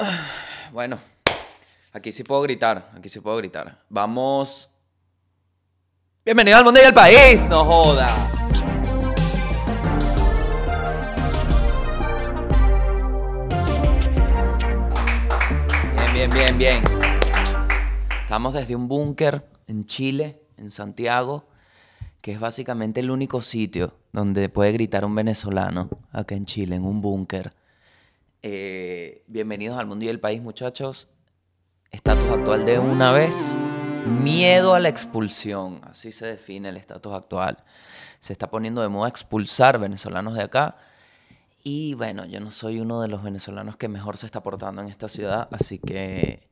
Bueno, aquí sí puedo gritar, aquí sí puedo gritar. Vamos. Bienvenido al mundo y al país, no joda. Bien, bien, bien, bien. Estamos desde un búnker en Chile, en Santiago, que es básicamente el único sitio donde puede gritar un venezolano, acá en Chile, en un búnker. Eh, bienvenidos al mundo y el país, muchachos. Estatus actual de una vez. Miedo a la expulsión. Así se define el estatus actual. Se está poniendo de moda expulsar venezolanos de acá. Y bueno, yo no soy uno de los venezolanos que mejor se está portando en esta ciudad, así que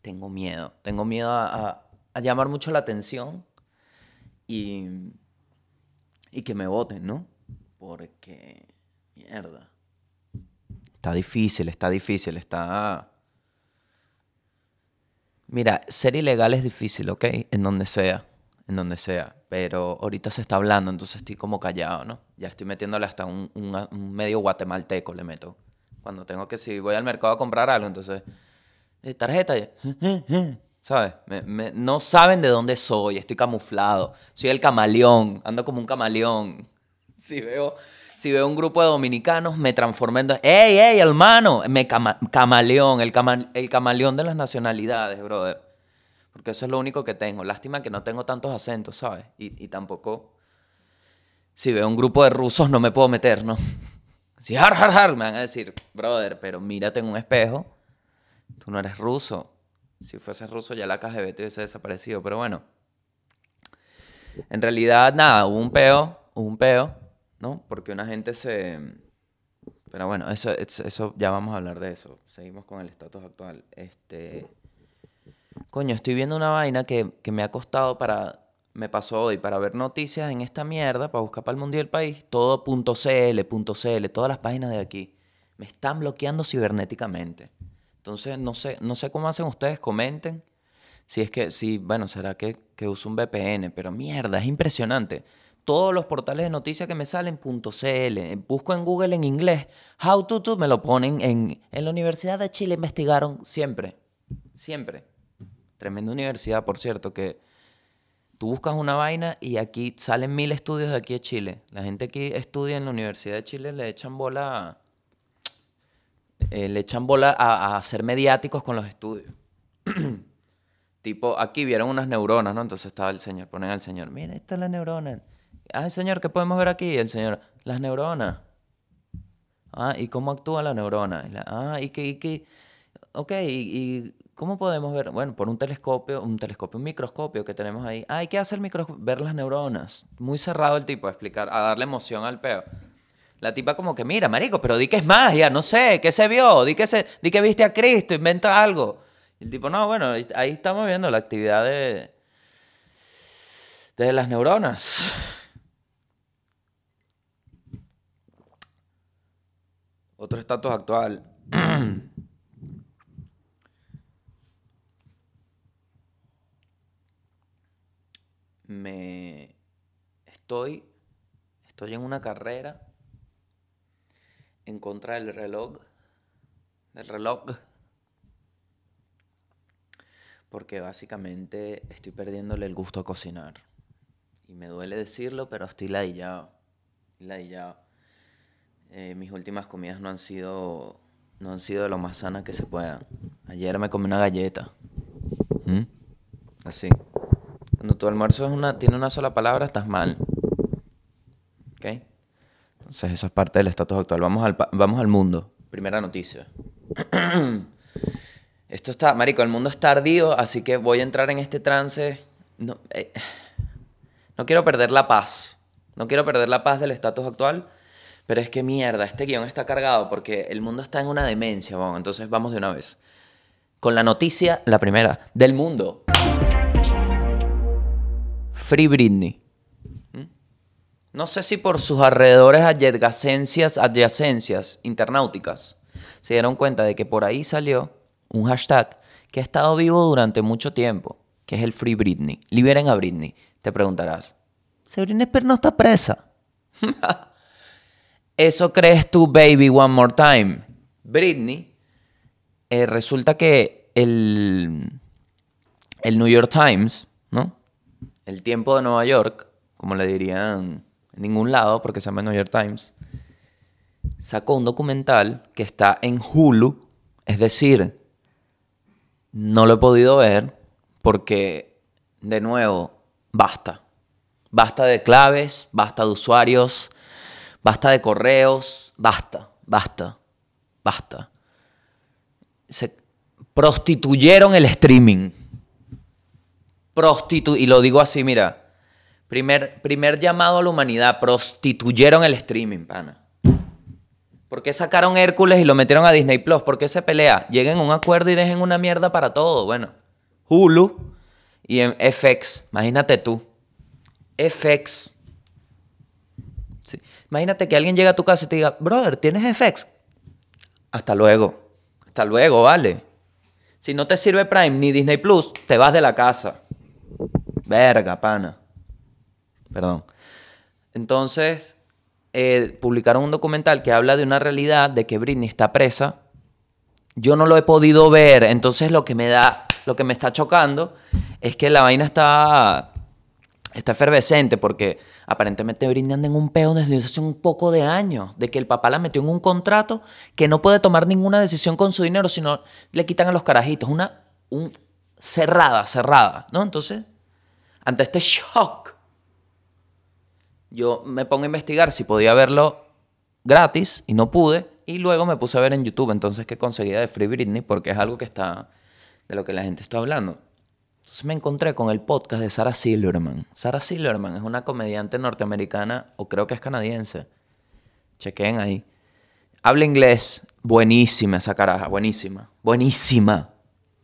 tengo miedo. Tengo miedo a, llamar mucho la atención y, y que me voten, ¿no? Porque, mierda. Está difícil, está difícil, está... Mira, ser ilegal es difícil, ¿ok? En donde sea, en donde sea. Pero ahorita se está hablando, entonces estoy como callado, ¿no? Ya estoy metiéndole hasta un, un- un medio guatemalteco, le meto. Cuando tengo que, si voy al mercado a comprar algo, entonces... eh, tarjeta, y- ¿sabes? Me- me- no saben de dónde soy, estoy camuflado. Soy el camaleón, ando como un camaleón. Si veo, si veo un grupo de dominicanos, me transformo en... ¡Ey, ey, hermano! Me cama- camaleón, el, cama- el camaleón de las nacionalidades, brother. Porque eso es lo único que tengo. Lástima que no tengo tantos acentos, ¿sabes? Y, y tampoco... Si veo un grupo de rusos, no me puedo meter, ¿no? Si har, har, har, me van a decir, brother, pero mírate en un espejo. Tú no eres ruso. Si fueses ruso, ya la KGB te hubiese desaparecido. Pero bueno. En realidad, nada, hubo un peo, hubo un peo, ¿no? Porque una gente se... Pero bueno, eso, es- eso ya vamos a hablar de eso. Seguimos con el estatus actual. Este... Coño, estoy viendo una vaina que, que me ha costado para... Me pasó hoy para ver noticias en esta mierda, para buscar para el mundo y el país. Todo .cl, .cl, todas las páginas de aquí. Me están bloqueando cibernéticamente. Entonces, no sé, no sé cómo hacen ustedes, comenten. Si es que, sí, bueno, será que, que uso un VPN, pero mierda, es impresionante. Todos los portales de noticias que me salen, .cl, busco en Google en inglés, how to, to, me lo ponen en, en la Universidad de Chile, investigaron siempre, siempre. Tremenda universidad, por cierto, que tú buscas una vaina y aquí salen mil estudios de aquí de Chile. La gente aquí estudia en la Universidad de Chile, le echan bola, eh, le echan bola a, a ser mediáticos con los estudios. Tipo, aquí vieron unas neuronas, ¿no? Entonces estaba el señor, ponen al señor, mira, esta es la neurona. Ay, señor, ¿qué podemos ver aquí? El señor, las neuronas. Ah, ¿y cómo actúa la neurona? Ah, ¿y qué, qué? Ok, ¿y, cómo podemos ver? Bueno, por un telescopio, un telescopio, un microscopio que tenemos ahí. Ah, ¿y qué hace el? Ver las neuronas. Muy cerrado el tipo a explicar, a darle emoción al peo. La tipa como que, mira, marico, pero di que es magia, no sé, ¿qué se vio? Di que, se, di que viste a Cristo, inventa algo. Y el tipo, no, bueno, ahí ahí estamos viendo la actividad de, de las neuronas. Otro estatus actual. Me estoy estoy en una carrera en contra del reloj del reloj porque básicamente estoy perdiéndole el gusto a cocinar y me duele decirlo pero estoy ladillado ladillado Eh, mis últimas comidas no han sido no han sido lo más sanas que se puedan ayer me comí una galleta ¿Mm? así cuando tu almuerzo es una, tiene una sola palabra, estás mal. ¿Ok? Entonces, eso es parte del estatus actual. Vamos al, vamos al mundo. Primera noticia. Esto está, marico, el mundo está ardido, así que voy a entrar en este trance. No, eh, no quiero perder la paz. No quiero perder la paz del estatus actual. Pero es que mierda, este guion está cargado porque el mundo está en una demencia, bon. Entonces vamos de una vez. Con la noticia, la primera, del mundo. Free Britney. ¿Mm? No sé si por sus alrededores adyacencias, adyacencias internauticas se dieron cuenta de que por ahí salió un hashtag que ha estado vivo durante mucho tiempo, que es el Free Britney. Liberen a Britney. Te preguntarás, ¿si Britney Spears no está presa? Eso crees tú, baby, one more time. Britney eh, resulta que el, el New York Times, ¿no? El tiempo de Nueva York, como le dirían en ningún lado, porque se llama New York Times, sacó un documental que está en Hulu, es decir, no lo he podido ver porque, de nuevo, basta. Basta de claves, basta de usuarios, basta de correos, basta, basta, basta. Se prostituyeron el streaming. Prostitu y lo digo así, mira. Primer, primer llamado a la humanidad, prostituyeron el streaming, pana. ¿Por qué sacaron Hércules y lo metieron a Disney Plus? ¿Por qué se pelea? Lleguen a un acuerdo y dejen una mierda para todo. Bueno, Hulu y FX. Imagínate tú. FX. Imagínate que alguien llega a tu casa y te diga, brother, ¿tienes FX? Hasta luego. Hasta luego, vale. Si no te sirve Prime ni Disney Plus, te vas de la casa. Verga, pana. Perdón. Entonces, eh, publicaron un documental que habla de una realidad de que Britney está presa. Yo no lo he podido ver, entonces lo que me da, lo que me está chocando es que la vaina está, está efervescente porque aparentemente Britney anda en un peo desde hace un poco de años, de que el papá la metió en un contrato que no puede tomar ninguna decisión con su dinero, sino le quitan a los carajitos. Una un, cerrada, cerrada, ¿no? Entonces, ante este shock yo me pongo a investigar si podía verlo gratis y no pude. Y luego me puse a ver en YouTube entonces qué conseguía de Free Britney porque es algo que está de lo que la gente está hablando. Entonces me encontré con el podcast de Sarah Silverman. Sarah Silverman es una comediante norteamericana o creo que es canadiense. Chequen ahí. Habla inglés. Buenísima esa caraja. Buenísima. Buenísima.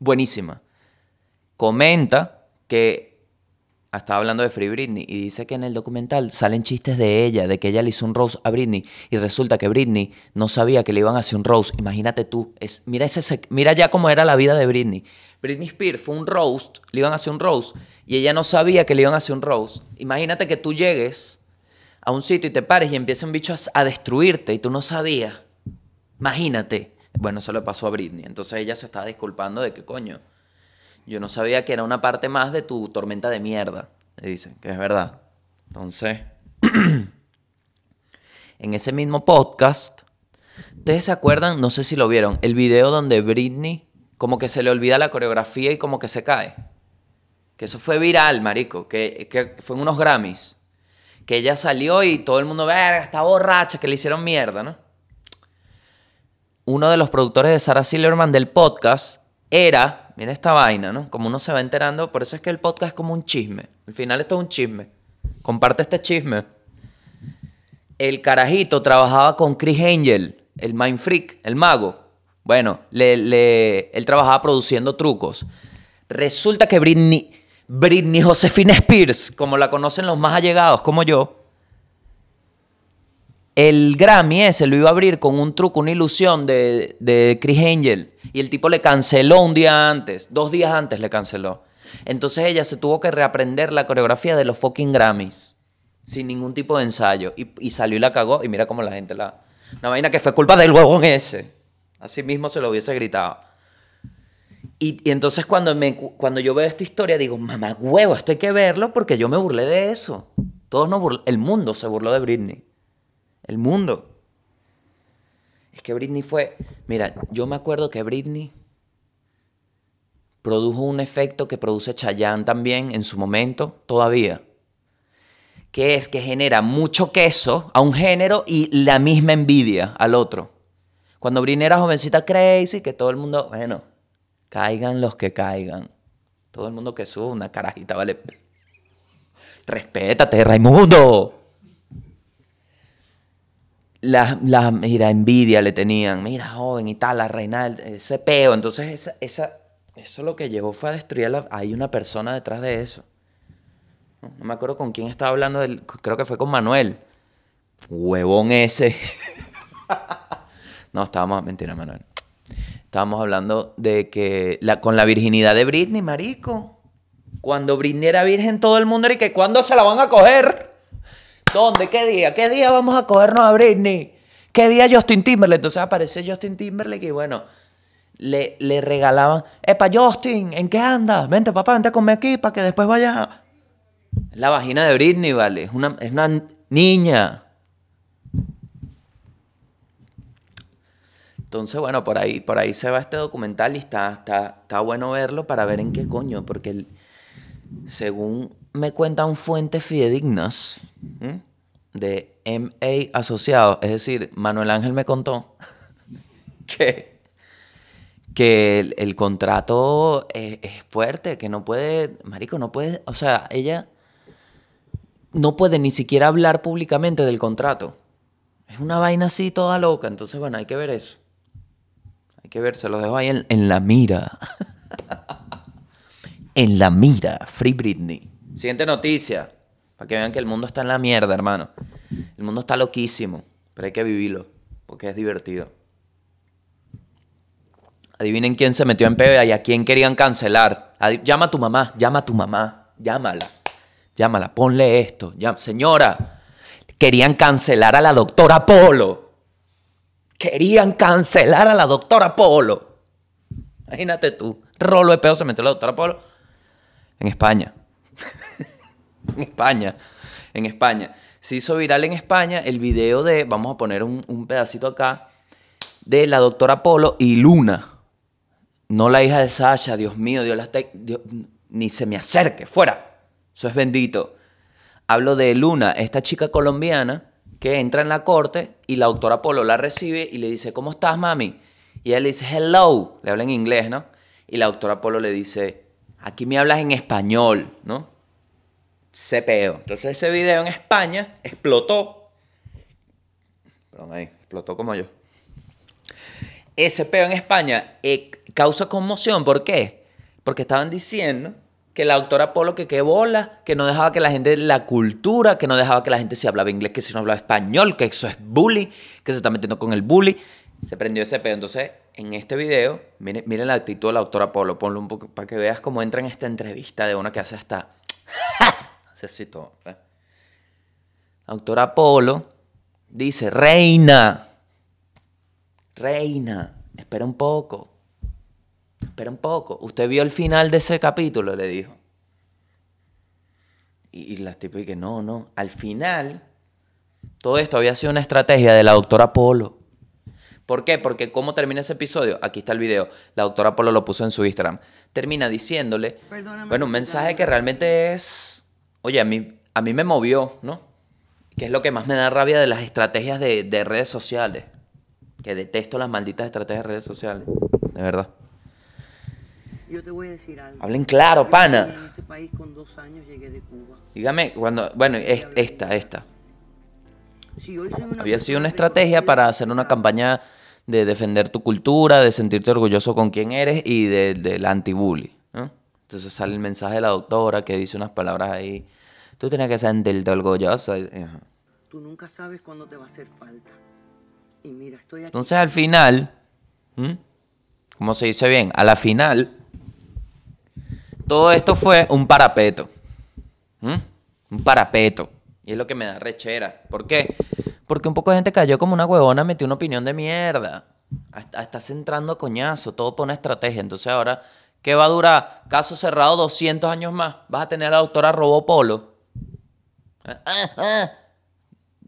Buenísima. Comenta que estaba hablando de Free Britney y dice que en el documental salen chistes de ella, de que ella le hizo un rose a Britney y resulta que Britney no sabía que le iban a hacer un rose. Imagínate tú, es, mira, ese, mira ya cómo era la vida de Britney. Britney Spears fue un roast, le iban a hacer un roast y ella no sabía que le iban a hacer un roast. Imagínate que tú llegues a un sitio y te pares y empieza un bicho a, a destruirte y tú no sabías. Imagínate. Bueno, eso le pasó a Britney. Entonces ella se estaba disculpando de que coño yo no sabía que era una parte más de tu tormenta de mierda. Le dicen, que es verdad. Entonces, en ese mismo podcast, ¿ustedes se acuerdan? No sé si lo vieron, el video donde Britney como que se le olvida la coreografía y como que se cae. Que eso fue viral, marico, que, que fue en unos Grammys. Que ella salió y todo el mundo, verga, está borracha, que le hicieron mierda, ¿no? Uno de los productores de Sarah Silverman del podcast era mira esta vaina, ¿no? Como uno se va enterando, por eso es que el podcast es como un chisme. Al final esto es un chisme. Comparte este chisme. El carajito trabajaba con Chris Angel, el Mind Freak, el mago. Bueno, él trabajaba produciendo trucos. Resulta que Britney, Britney Josefina Spears, como la conocen los más allegados como yo, el Grammy ese lo iba a abrir con un truco, una ilusión de, de Chris Angel. Y el tipo le canceló un día antes, dos días antes le canceló. Entonces ella se tuvo que reaprender la coreografía de los fucking Grammys. Sin ningún tipo de ensayo. Y, salió y la cagó. Y mira cómo la gente la... Una vaina que fue culpa del huevón ese. Así mismo se lo hubiese gritado. Y, entonces cuando, me, cuando yo veo esta historia digo, mamá huevo, esto hay que verlo porque yo me burlé de eso. Todos nos el mundo se burló de Britney el mundo. Es que Britney fue, mira, yo me acuerdo que Britney produjo un efecto que produce Chayanne también en su momento, todavía, que es que genera mucho queso a un género y la misma envidia al otro. Cuando Britney era jovencita crazy, que todo el mundo, bueno, caigan los que caigan. Todo el mundo que sube una carajita, vale. Respétate, Raimundo la, mira, envidia le tenían, mira, joven y tal, la reina, ese peo. Entonces, esa, esa, eso lo que llevó fue a destruir la, Hay una persona detrás de eso. No, me acuerdo con quién estaba hablando, del, creo que fue con Manuel. Huevón ese. no, estábamos, mentira, Manuel. Estábamos hablando de que con la virginidad de Britney, marico. Cuando Britney era virgen, todo el mundo era y que ¿cuándo se la van a coger? ¿Dónde? ¿Qué día? ¿Qué día vamos a cogernos a Britney? ¿Qué día Justin Timberlake? Entonces aparece Justin Timberlake y bueno, le, le regalaban, epa Justin, ¿en qué andas? Vente papá, vente a comer aquí para que después vayas. La vagina de Britney, vale, es una, es una niña. Entonces, bueno, por ahí, por ahí se va este documental y está, está, está bueno verlo para ver en qué coño, porque según me cuentan fuentes fidedignas ¿m? de MA Asociados, es decir, Manuel Ángel me contó que, que el, contrato es fuerte, que no puede, marico, no puede, o sea, ella no puede ni siquiera hablar públicamente del contrato. Es una vaina así toda loca, entonces bueno, hay que ver eso. Hay que ver, se los dejo ahí en, la mira. en la mira, Free Britney. Siguiente noticia, para que vean que el mundo está en la mierda, hermano. El mundo está loquísimo, pero hay que vivirlo, porque es divertido. Adivinen quién se metió en PBA y a quién querían cancelar. Llama a tu mamá, llama a tu mamá, llámala, llámala, ponle esto. Señora, querían cancelar a la doctora Polo. Querían cancelar a la doctora Polo. Imagínate tú, rolo de pedo se metió la doctora Polo en España. en España, en España. Se hizo viral en España el video de, vamos a poner un, pedacito acá, de la doctora Polo y Luna. No la hija de Sasha, Dios mío, Dios la Dios- ni se me acerque, fuera. Eso es bendito. Hablo de Luna, esta chica colombiana que entra en la corte y la doctora Polo la recibe y le dice, ¿cómo estás, mami? Y ella le dice, hello, le habla en inglés, ¿no? Y la doctora Polo le dice, aquí me hablas en español, ¿no? Se peo. Entonces ese video en España explotó. Perdón, ahí, explotó como yo ese peo en España eh, causa conmoción. ¿Por qué? Porque estaban diciendo que la doctora Polo que qué bola, que no dejaba que la gente, la cultura, que no dejaba que la gente se hablaba inglés, que si no hablaba español, que eso es bully, que se está metiendo con el bully. Se prendió ese peo. Entonces, en este video, miren, miren la actitud de la doctora Polo. Ponlo un poco para que veas cómo entra en esta entrevista de una que hace hasta... Todo. ¿eh? La doctora Polo dice, reina, Reina, espera un poco. Espera un poco. Usted vio el final de ese capítulo, le dijo. Y, y la tipo que no, no. Al final, todo esto había sido una estrategia de la doctora Polo. ¿Por qué? Porque ¿cómo termina ese episodio? Aquí está el video. La doctora Polo lo puso en su Instagram. Termina diciéndole, Perdóname, bueno, un mensaje que realmente es, oye, a mí, a mí me movió, ¿no? Que es lo que más me da rabia de las estrategias de, de redes sociales. Que detesto las malditas estrategias de redes sociales. De verdad. Yo te voy a decir algo. Hablen claro, Yo pana. En este país con dos años llegué de Cuba. Dígame, cuando, bueno, es- esta, esta. Si hoy soy una Había sido una estrategia para hacer una campaña de defender tu cultura, de sentirte orgulloso con quién eres y de- del anti-bully. ¿no? Entonces sale el mensaje de la doctora que dice unas palabras ahí. Tú tienes que sentirte orgulloso. ajá. Tú nunca sabes cuándo te va a hacer falta. Y mira, estoy aquí. Entonces al final, ¿m? ¿cómo se dice bien? A la final, todo esto fue un parapeto. Un parapeto. Y es lo que me da rechera. ¿Por qué? Porque un poco de gente cayó como una huevona, metió una opinión de mierda. Estás entrando a coñazo, todo por una estrategia. Entonces ahora, ¿qué va a durar? Caso cerrado 200 años más. Vas a tener a la doctora Robopolo. Ah, ah, ah.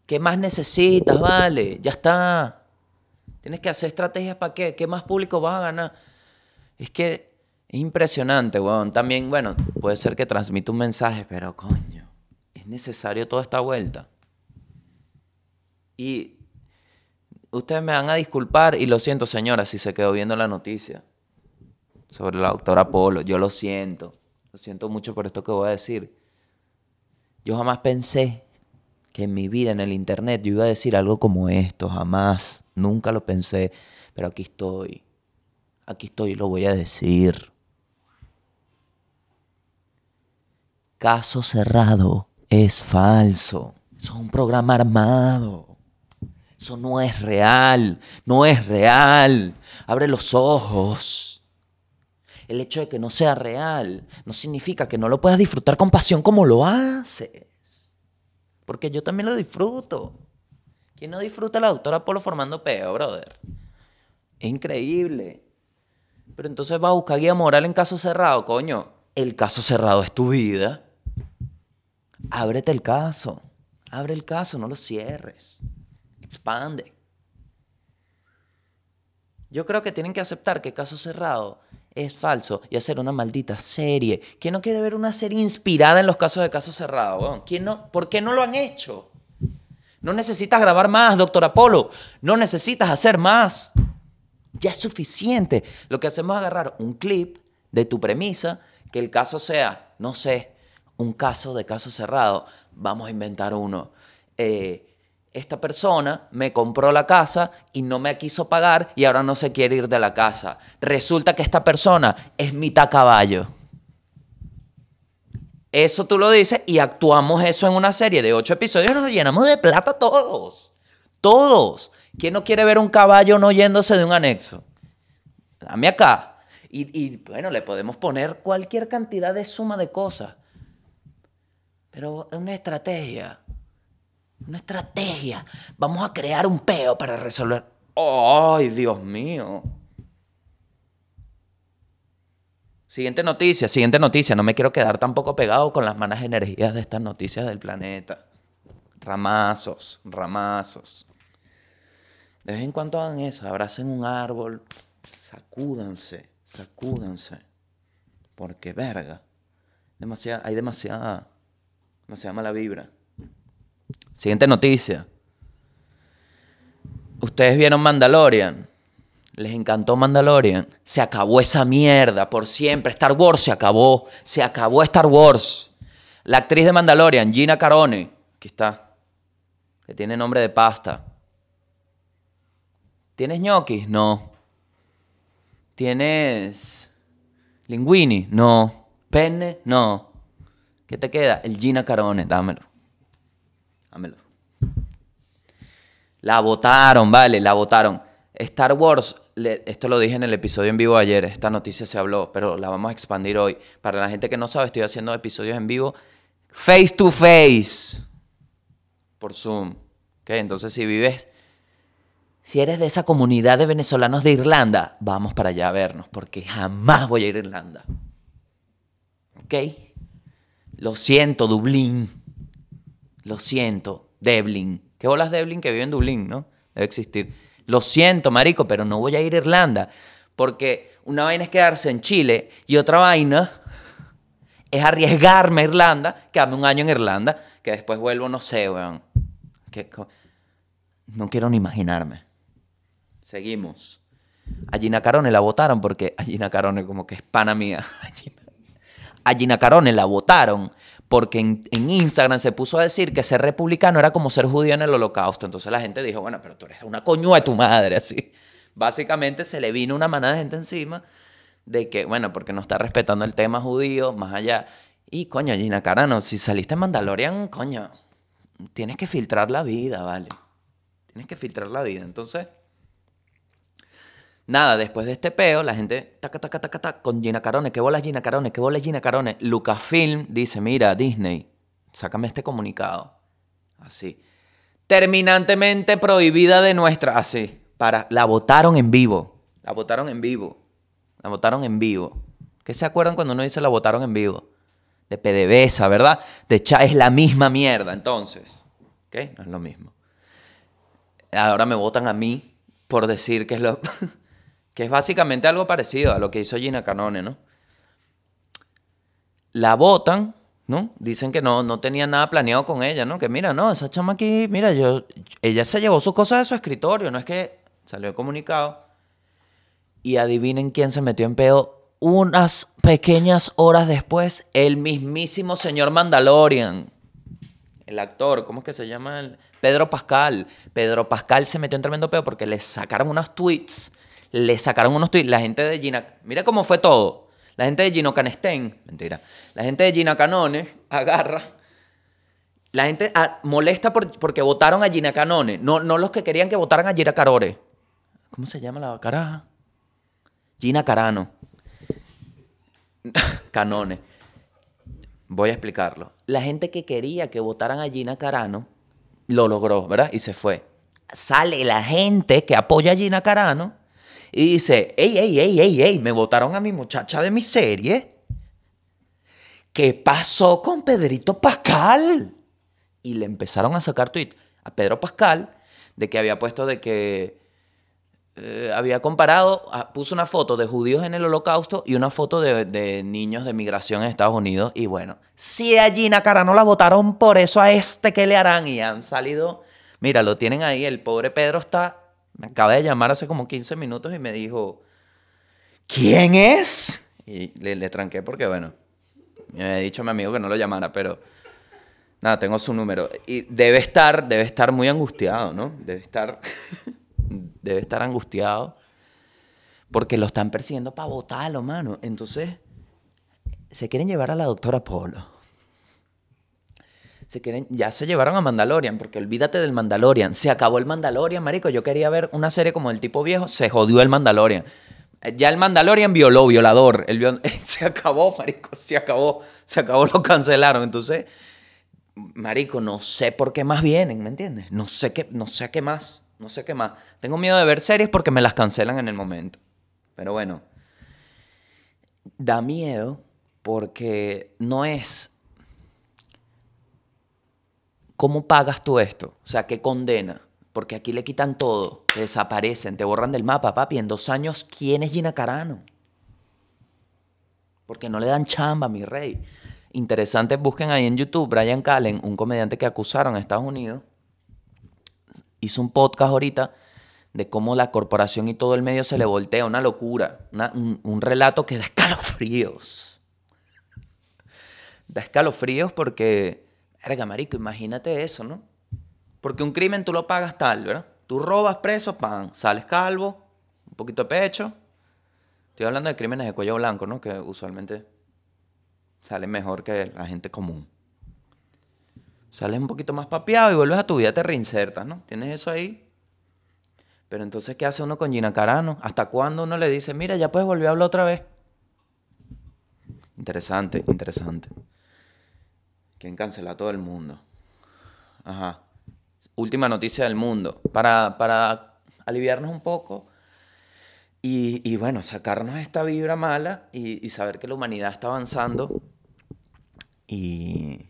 ¿Qué más necesitas, vale? Ya está. Tienes que hacer estrategias para qué. ¿Qué más público vas a ganar? Es que es impresionante, weón. También, bueno, puede ser que transmita un mensaje, pero coño, es necesario toda esta vuelta. Y ustedes me van a disculpar, y lo siento, señora, si se quedó viendo la noticia sobre la doctora Polo. Yo lo siento. Lo siento mucho por esto que voy a decir. Yo jamás pensé que en mi vida en el internet yo iba a decir algo como esto, jamás, nunca lo pensé, pero aquí estoy, aquí estoy y lo voy a decir. Caso cerrado es falso, eso es un programa armado, eso no es real, no es real, abre los ojos. El hecho de que no sea real no significa que no lo puedas disfrutar con pasión como lo haces. Porque yo también lo disfruto. ¿Quién no disfruta la doctora Polo formando peo, brother? Es increíble. Pero entonces va a buscar guía moral en caso cerrado, coño. El caso cerrado es tu vida. Ábrete el caso. Abre el caso, no lo cierres. Expande. Yo creo que tienen que aceptar que caso cerrado es falso y hacer una maldita serie. ¿Quién no quiere ver una serie inspirada en los casos de caso cerrado? ¿Quién no? ¿Por qué no lo han hecho? No necesitas grabar más, doctor Apolo. No necesitas hacer más. Ya es suficiente. Lo que hacemos es agarrar un clip de tu premisa, que el caso sea, no sé, un caso de caso cerrado. Vamos a inventar uno. Eh, esta persona me compró la casa y no me quiso pagar y ahora no se quiere ir de la casa. Resulta que esta persona es mitad caballo. Eso tú lo dices y actuamos eso en una serie de ocho episodios nos llenamos de plata todos. Todos. ¿Quién no quiere ver un caballo no yéndose de un anexo? Dame acá. Y, y bueno, le podemos poner cualquier cantidad de suma de cosas. Pero es una estrategia. Una estrategia. Vamos a crear un peo para resolver. ¡Ay, Dios mío! Siguiente noticia, siguiente noticia. No me quiero quedar tampoco pegado con las malas energías de estas noticias del planeta. Ramazos, ramazos. De vez en cuando hagan eso, abracen un árbol, sacúdanse, sacúdanse. Porque, verga, demasiada, hay demasiada, demasiada mala vibra. Siguiente noticia. Ustedes vieron Mandalorian. Les encantó Mandalorian. Se acabó esa mierda por siempre. Star Wars se acabó. Se acabó Star Wars. La actriz de Mandalorian, Gina Carone, aquí está, que tiene nombre de pasta. ¿Tienes ñoquis? No. ¿Tienes linguini? No. ¿Penne? No. ¿Qué te queda? El Gina Carone, dámelo. Dámelo. La votaron, vale, la votaron. Star Wars, esto lo dije en el episodio en vivo ayer, esta noticia se habló, pero la vamos a expandir hoy. Para la gente que no sabe, estoy haciendo episodios en vivo face to face por Zoom. Entonces, si vives, si eres de esa comunidad de venezolanos de Irlanda, vamos para allá a vernos, porque jamás voy a ir a Irlanda. ¿Ok? Lo siento, Dublín. Lo siento, Devlin. ¿Qué bolas Devlin que vive en Dublín, no? Debe existir. Lo siento, marico, pero no voy a ir a Irlanda. Porque una vaina es quedarse en Chile y otra vaina es arriesgarme a Irlanda, quedarme un año en Irlanda, que después vuelvo, no sé, weón. no quiero ni imaginarme. Seguimos. A Gina Carone la votaron porque a Gina Carone como que es pana mía. A Gina Carone la votaron porque en, Instagram se puso a decir que ser republicano era como ser judío en el holocausto. Entonces la gente dijo, bueno, pero tú eres una coño de tu madre, así. Básicamente se le vino una manada de gente encima de que, bueno, porque no está respetando el tema judío, más allá. Y coño, Gina Carano, si saliste en Mandalorian, coño, tienes que filtrar la vida, ¿vale? Tienes que filtrar la vida. Entonces, Nada, después de este peo, la gente, taca, taca, taca, taca, con Gina Carone, ¿qué bola Gina Carone? ¿Qué bola Gina Carone? Lucasfilm dice, mira, Disney, sácame este comunicado. Así. Terminantemente prohibida de nuestra... Así. Para... La votaron en vivo. La votaron en vivo. La votaron en vivo. ¿Qué se acuerdan cuando uno dice la votaron en vivo? De PDVSA, ¿verdad? De Cha es la misma mierda, entonces. ¿Ok? No es lo mismo. Ahora me votan a mí por decir que es lo... que es básicamente algo parecido a lo que hizo Gina Canone, ¿no? La votan, ¿no? Dicen que no, no tenía nada planeado con ella, ¿no? Que mira, no, esa chama aquí, mira, yo, ella se llevó sus cosas de su escritorio, no es que salió comunicado. Y adivinen quién se metió en pedo unas pequeñas horas después, el mismísimo señor Mandalorian. El actor, ¿cómo es que se llama? Pedro Pascal. Pedro Pascal se metió en tremendo pedo porque le sacaron unos tweets le sacaron unos tweets. La gente de Gina. Mira cómo fue todo. La gente de Gino Canestén. Mentira. La gente de Gina Canone agarra. La gente ah, molesta porque votaron a Gina Canone. No, no los que querían que votaran a Gina Carore. ¿Cómo se llama la caraja? Gina Carano. Canone. Voy a explicarlo. La gente que quería que votaran a Gina Carano lo logró, ¿verdad? Y se fue. Sale la gente que apoya a Gina Carano y dice, ey, ey, ey, ey, ey, me votaron a mi muchacha de mi serie. ¿Qué pasó con Pedrito Pascal? Y le empezaron a sacar tweet a Pedro Pascal de que había puesto de que eh, había comparado, ah, puso una foto de judíos en el holocausto y una foto de, niños de migración en Estados Unidos. Y bueno, si a Gina Carano la votaron por eso, a este que le harán y han salido. Mira, lo tienen ahí, el pobre Pedro está. Me acaba de llamar hace como 15 minutos y me dijo: ¿Quién es? Y le, tranqué porque, bueno, me he dicho a mi amigo que no lo llamara, pero. Nada, tengo su número. Y debe estar, debe estar muy angustiado, ¿no? Debe estar. debe estar angustiado porque lo están persiguiendo para votarlo, mano. Entonces, se quieren llevar a la doctora Polo. Se quieren, ya se llevaron a Mandalorian, porque olvídate del Mandalorian. Se acabó el Mandalorian, marico. Yo quería ver una serie como el tipo viejo, se jodió el Mandalorian. Ya el Mandalorian violó, violador. El se acabó, marico, se acabó. Se acabó, lo cancelaron. Entonces, marico, no sé por qué más vienen, ¿me entiendes? No sé qué, no sé qué más. No sé qué más. Tengo miedo de ver series porque me las cancelan en el momento. Pero bueno, da miedo porque no es cómo pagas tú esto. O sea, qué condena. Porque aquí le quitan todo, te desaparecen, te borran del mapa, papi. En dos años, ¿quién es Gina Carano? Porque no le dan chamba, mi rey. Interesante, busquen ahí en YouTube Brian Callen, un comediante que acusaron a Estados Unidos hizo un podcast ahorita de cómo la corporación y todo el medio se le voltea, una locura, un, relato que da escalofríos. Da escalofríos porque, verga, marico, imagínate eso, ¿no? Porque un crimen tú lo pagas tal, ¿verdad? Tú robas preso, pan, sales calvo, un poquito de pecho. Estoy hablando de crímenes de cuello blanco, ¿no? Que usualmente salen mejor que la gente común. Sales un poquito más papeado y vuelves a tu vida, te reinsertas, ¿no? Tienes eso ahí. Pero entonces, ¿qué hace uno con Gina Carano? ¿Hasta cuándo uno le dice, mira, ya puedes volver a hablar otra vez? Interesante, interesante. ¿Quién cancela a todo el mundo? Ajá. Última noticia del mundo. Para, para aliviarnos un poco y, y, bueno, sacarnos esta vibra mala y, saber que la humanidad está avanzando. Y,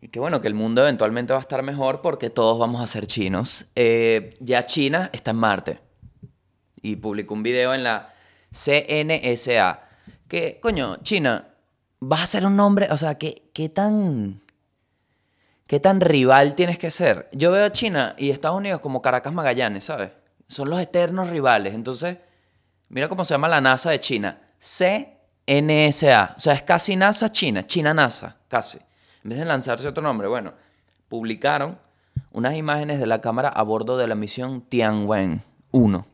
y que bueno, que el mundo eventualmente va a estar mejor porque todos vamos a ser chinos. Eh, ya China está en Marte. Y publicó un video en la CNSA. Que, coño, China, vas a ser un nombre, o sea, ¿qué, qué tan... ¿Qué tan rival tienes que ser? Yo veo a China y Estados Unidos como Caracas Magallanes, ¿sabes? Son los eternos rivales. Entonces, mira cómo se llama la NASA de China. CNSA. O sea, es casi NASA China. China NASA, casi en vez de lanzarse otro nombre, bueno, publicaron unas imágenes de la cámara a bordo de la misión Tianwen 1,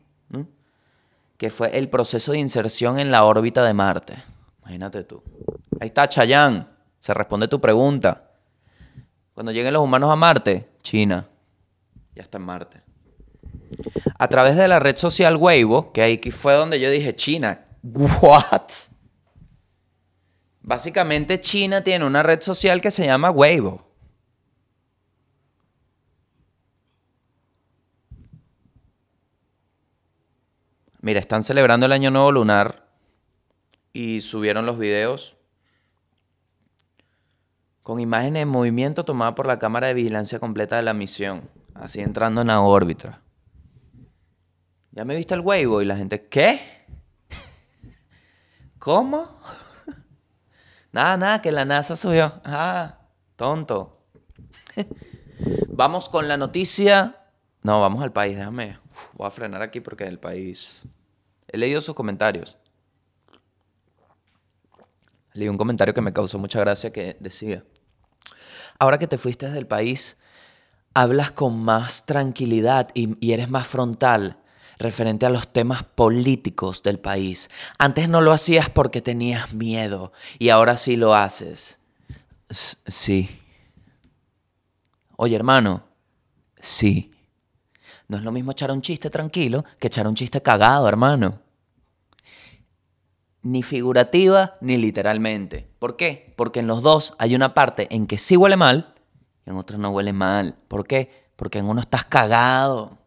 que fue el proceso de inserción en la órbita de Marte. Imagínate tú. Ahí está Chayán, se responde tu pregunta. Cuando lleguen los humanos a Marte, China, ya está en Marte. A través de la red social Weibo, que ahí fue donde yo dije, China, ¿what? Básicamente China tiene una red social que se llama Weibo. Mira, están celebrando el Año Nuevo Lunar y subieron los videos con imágenes en movimiento tomadas por la cámara de vigilancia completa de la misión, así entrando en la órbita. ¿Ya me viste el Weibo? Y la gente, ¿qué? ¿Cómo? Nada, nada, que la NASA subió. Ah, tonto. vamos con la noticia. No, vamos al país, déjame. voy a frenar aquí porque el país. He leído sus comentarios. Leí un comentario que me causó mucha gracia que decía: Ahora que te fuiste del país, hablas con más tranquilidad y, eres más frontal referente a los temas políticos del país. Antes no lo hacías porque tenías miedo y ahora sí lo haces. sí. Oye, hermano, sí. No es lo mismo echar un chiste tranquilo que echar un chiste cagado, hermano. Ni figurativa ni literalmente. ¿Por qué? Porque en los dos hay una parte en que sí huele mal y en otra no huele mal. ¿Por qué? Porque en uno estás cagado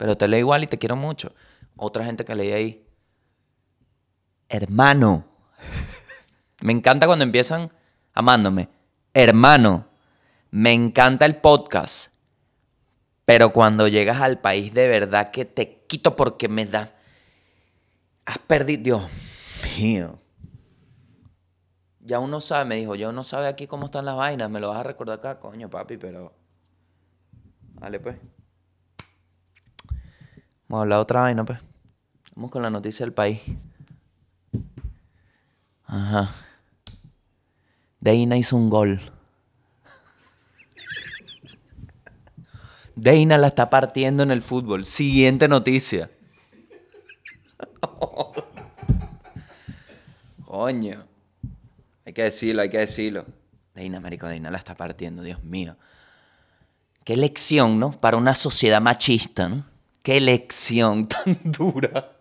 pero te leo igual y te quiero mucho. Otra gente que leí ahí, hermano. Me encanta cuando empiezan amándome. Hermano, me encanta el podcast. Pero cuando llegas al país de verdad que te quito porque me da... Has perdido... Dios mío. Ya uno sabe, me dijo, ya uno sabe aquí cómo están las vainas, me lo vas a recordar acá, coño papi, pero... Vale pues. Vamos a hablar otra vaina pues. Vamos con la noticia del país. Ajá. Deina hizo un gol. Deina la está partiendo en el fútbol. Siguiente noticia. Coño. Hay que decirlo, hay que decirlo. Deina, marico, Deina la está partiendo, Dios mío. Qué lección, ¿no? Para una sociedad machista, ¿no? Qué lección tan dura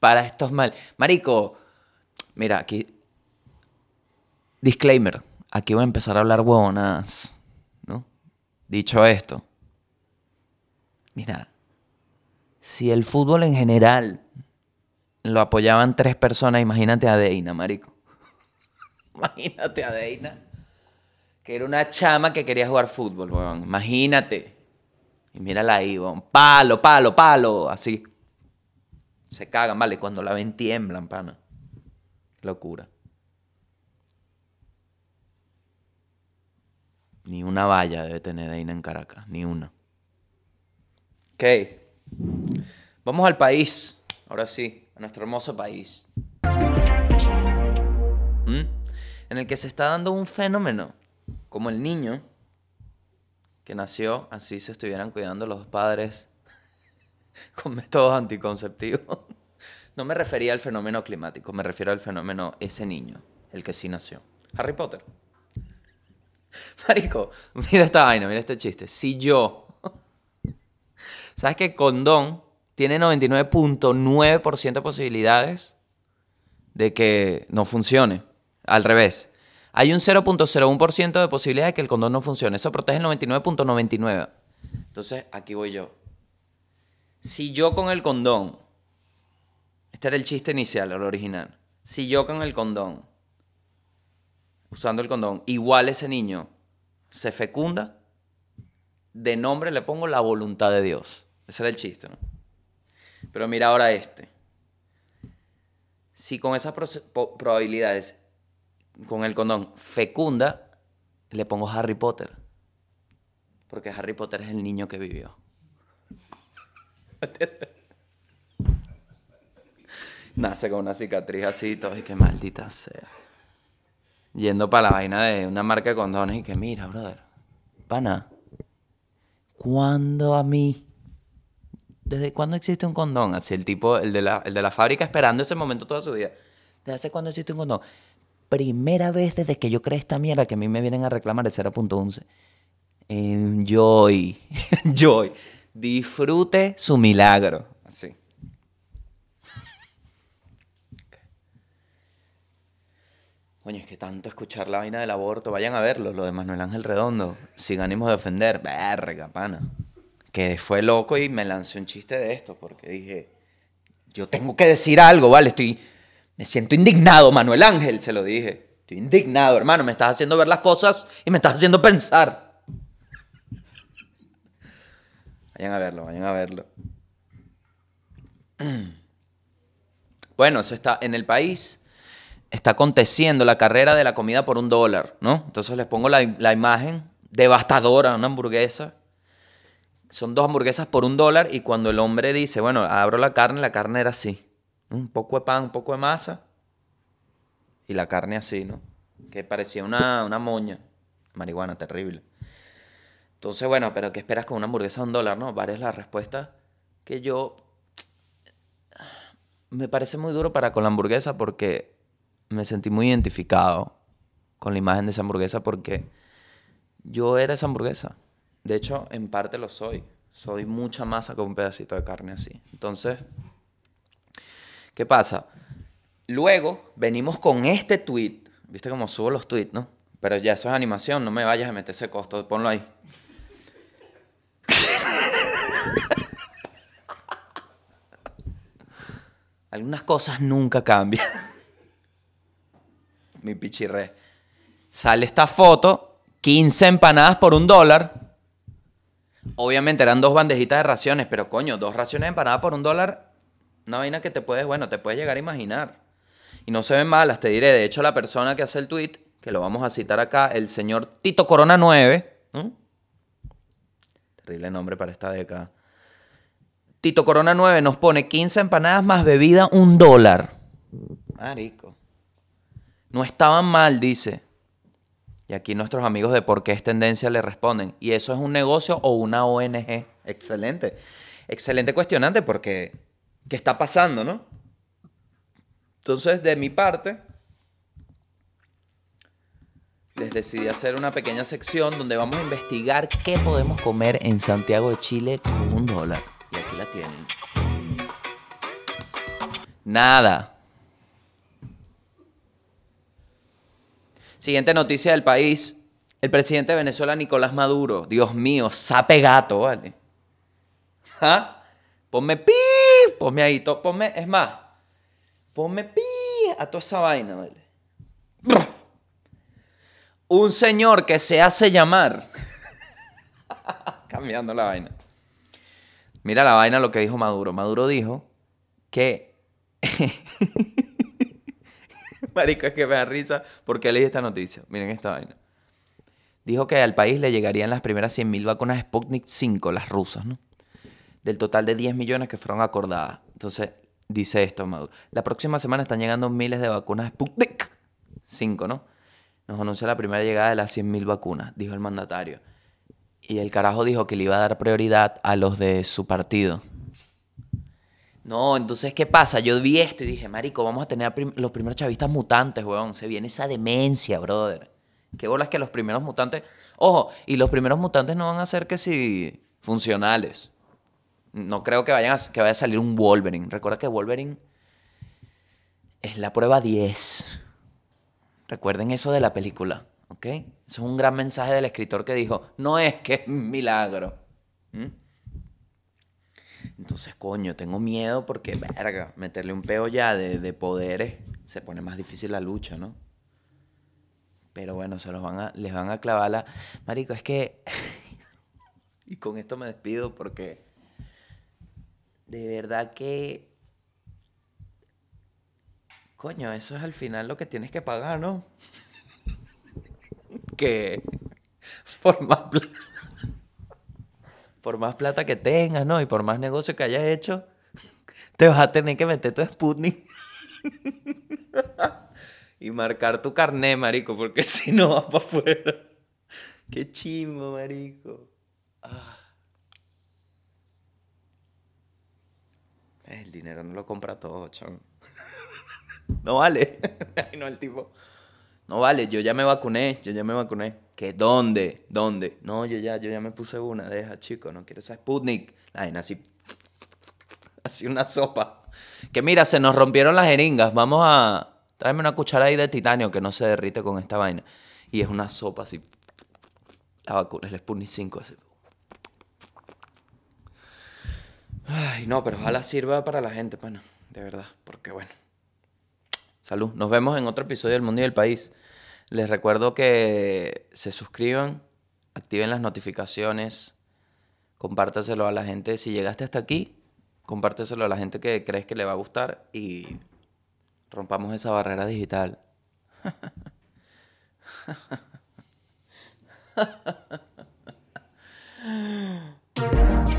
para estos mal. Marico, mira, aquí. Disclaimer. Aquí voy a empezar a hablar huevonas, ¿no? Dicho esto. Mira, si el fútbol en general lo apoyaban tres personas, imagínate a Deina, marico. Imagínate a Deina, que era una chama que quería jugar fútbol, weón. Imagínate. Y mírala ahí, weón. Palo, palo, palo, así. Se cagan, vale. Cuando la ven tiemblan, pana. locura. Ni una valla debe tener Deina en Caracas, ni una. Ok. Vamos al país. Ahora sí, a nuestro hermoso país. ¿Mm? En el que se está dando un fenómeno. Como el niño que nació, así se estuvieran cuidando los padres con métodos anticonceptivos. No me refería al fenómeno climático, me refiero al fenómeno ese niño, el que sí nació. Harry Potter. Marico, mira esta vaina, mira este chiste. Si yo ¿Sabes que condón tiene 99.9% de posibilidades de que no funcione? Al revés. Hay un 0.01% de posibilidades de que el condón no funcione. Eso protege el 99.99. Entonces, aquí voy yo. Si yo con el condón, este era el chiste inicial, el original. Si yo con el condón, usando el condón, igual ese niño se fecunda, de nombre le pongo la voluntad de Dios. Ese era el chiste, ¿no? Pero mira ahora este. Si con esas probabilidades, con el condón, fecunda, le pongo Harry Potter. Porque Harry Potter es el niño que vivió. Nace con una cicatriz así, todo, y que maldita sea. Yendo para la vaina de una marca de condones y que mira, brother, pana, ¿cuándo a mí ¿Desde cuándo existe un condón? Así el tipo, el de, la, el de la fábrica esperando ese momento toda su vida. ¿Desde hace cuándo existe un condón? Primera vez desde que yo creé esta mierda que a mí me vienen a reclamar el 0.11. Enjoy. Enjoy. Disfrute su milagro. Así. Coño, es que tanto escuchar la vaina del aborto. Vayan a verlo, lo de Manuel Ángel Redondo. Sin ánimo de ofender. Verga, pana fue loco y me lancé un chiste de esto porque dije, yo tengo que decir algo, ¿vale? Estoy, me siento indignado, Manuel Ángel, se lo dije. Estoy indignado, hermano, me estás haciendo ver las cosas y me estás haciendo pensar. Vayan a verlo, vayan a verlo. Bueno, se está en el país está aconteciendo la carrera de la comida por un dólar, ¿no? Entonces les pongo la, la imagen devastadora, una hamburguesa son dos hamburguesas por un dólar y cuando el hombre dice, bueno, abro la carne, la carne era así. Un poco de pan, un poco de masa y la carne así, ¿no? Que parecía una, una moña. Marihuana, terrible. Entonces, bueno, pero ¿qué esperas con una hamburguesa a un dólar, no? Varias la respuesta que yo... Me parece muy duro para con la hamburguesa porque me sentí muy identificado con la imagen de esa hamburguesa porque yo era esa hamburguesa. De hecho, en parte lo soy. Soy mucha masa con un pedacito de carne así. Entonces, ¿qué pasa? Luego venimos con este tweet. ¿Viste cómo subo los tweets, no? Pero ya eso es animación, no me vayas a meter ese costo, ponlo ahí. Algunas cosas nunca cambian. Mi pichirre. Sale esta foto, 15 empanadas por un dólar. Obviamente eran dos bandejitas de raciones, pero coño, dos raciones de empanadas por un dólar, una vaina que te puedes, bueno, te puedes llegar a imaginar. Y no se ven malas, te diré. De hecho, la persona que hace el tweet, que lo vamos a citar acá, el señor Tito Corona 9, terrible nombre para esta década. Tito Corona 9 nos pone 15 empanadas más bebida, un dólar. Marico. No estaban mal, dice. Y aquí nuestros amigos de Por qué es Tendencia le responden. ¿Y eso es un negocio o una ONG? Excelente. Excelente cuestionante porque ¿qué está pasando, no? Entonces, de mi parte, les decidí hacer una pequeña sección donde vamos a investigar qué podemos comer en Santiago de Chile con un dólar. Y aquí la tienen. Nada. Siguiente noticia del país. El presidente de Venezuela, Nicolás Maduro. Dios mío, sape gato, ¿vale? ¿Ah? Ponme pi, ponme ahí, ponme, es más, ponme pi a toda esa vaina, ¿vale? Un señor que se hace llamar. Cambiando la vaina. Mira la vaina lo que dijo Maduro. Maduro dijo que. Marico, es que me da risa porque leí esta noticia. Miren esta vaina. Dijo que al país le llegarían las primeras 100.000 vacunas Sputnik 5, las rusas, ¿no? Del total de 10 millones que fueron acordadas. Entonces, dice esto, Maduro. La próxima semana están llegando miles de vacunas Sputnik 5, ¿no? Nos anunció la primera llegada de las 100.000 vacunas, dijo el mandatario. Y el carajo dijo que le iba a dar prioridad a los de su partido. No, entonces, ¿qué pasa? Yo vi esto y dije, marico, vamos a tener los primeros chavistas mutantes, weón. Se viene esa demencia, brother. Qué bolas que los primeros mutantes... Ojo, y los primeros mutantes no van a ser que si funcionales. No creo que, vayan que vaya a salir un Wolverine. Recuerda que Wolverine es la prueba 10. Recuerden eso de la película. ¿Ok? Eso es un gran mensaje del escritor que dijo, no es que es un milagro. Entonces, coño, tengo miedo porque, verga, meterle un peo ya de, poderes, se pone más difícil la lucha, ¿no? Pero bueno, se los van a, les van a clavar la... Marico, es que... y con esto me despido porque... De verdad que... Coño, eso es al final lo que tienes que pagar, ¿no? que por más, plata, por más plata que tengas, ¿no? Y por más negocio que hayas hecho, te vas a tener que meter tu Sputnik y marcar tu carné, marico, porque si no vas para afuera. Qué chimbo, marico. Ah. El dinero no lo compra todo, chaval. No vale. no, el tipo. No vale, yo ya me vacuné, yo ya me vacuné. ¿Qué? ¿Dónde? ¿Dónde? No, yo ya, yo ya me puse una, deja, chico, no quiero esa Sputnik. La así, así una sopa. Que mira, se nos rompieron las jeringas, vamos a... Tráeme una cuchara ahí de titanio que no se derrite con esta vaina. Y es una sopa así. La vacuna, el Sputnik 5 así. Ay, no, pero ojalá sirva para la gente, bueno, de verdad, porque bueno. Salud. Nos vemos en otro episodio del Mundo y del País. Les recuerdo que se suscriban, activen las notificaciones, compártaselo a la gente. Si llegaste hasta aquí, compárteselo a la gente que crees que le va a gustar y rompamos esa barrera digital.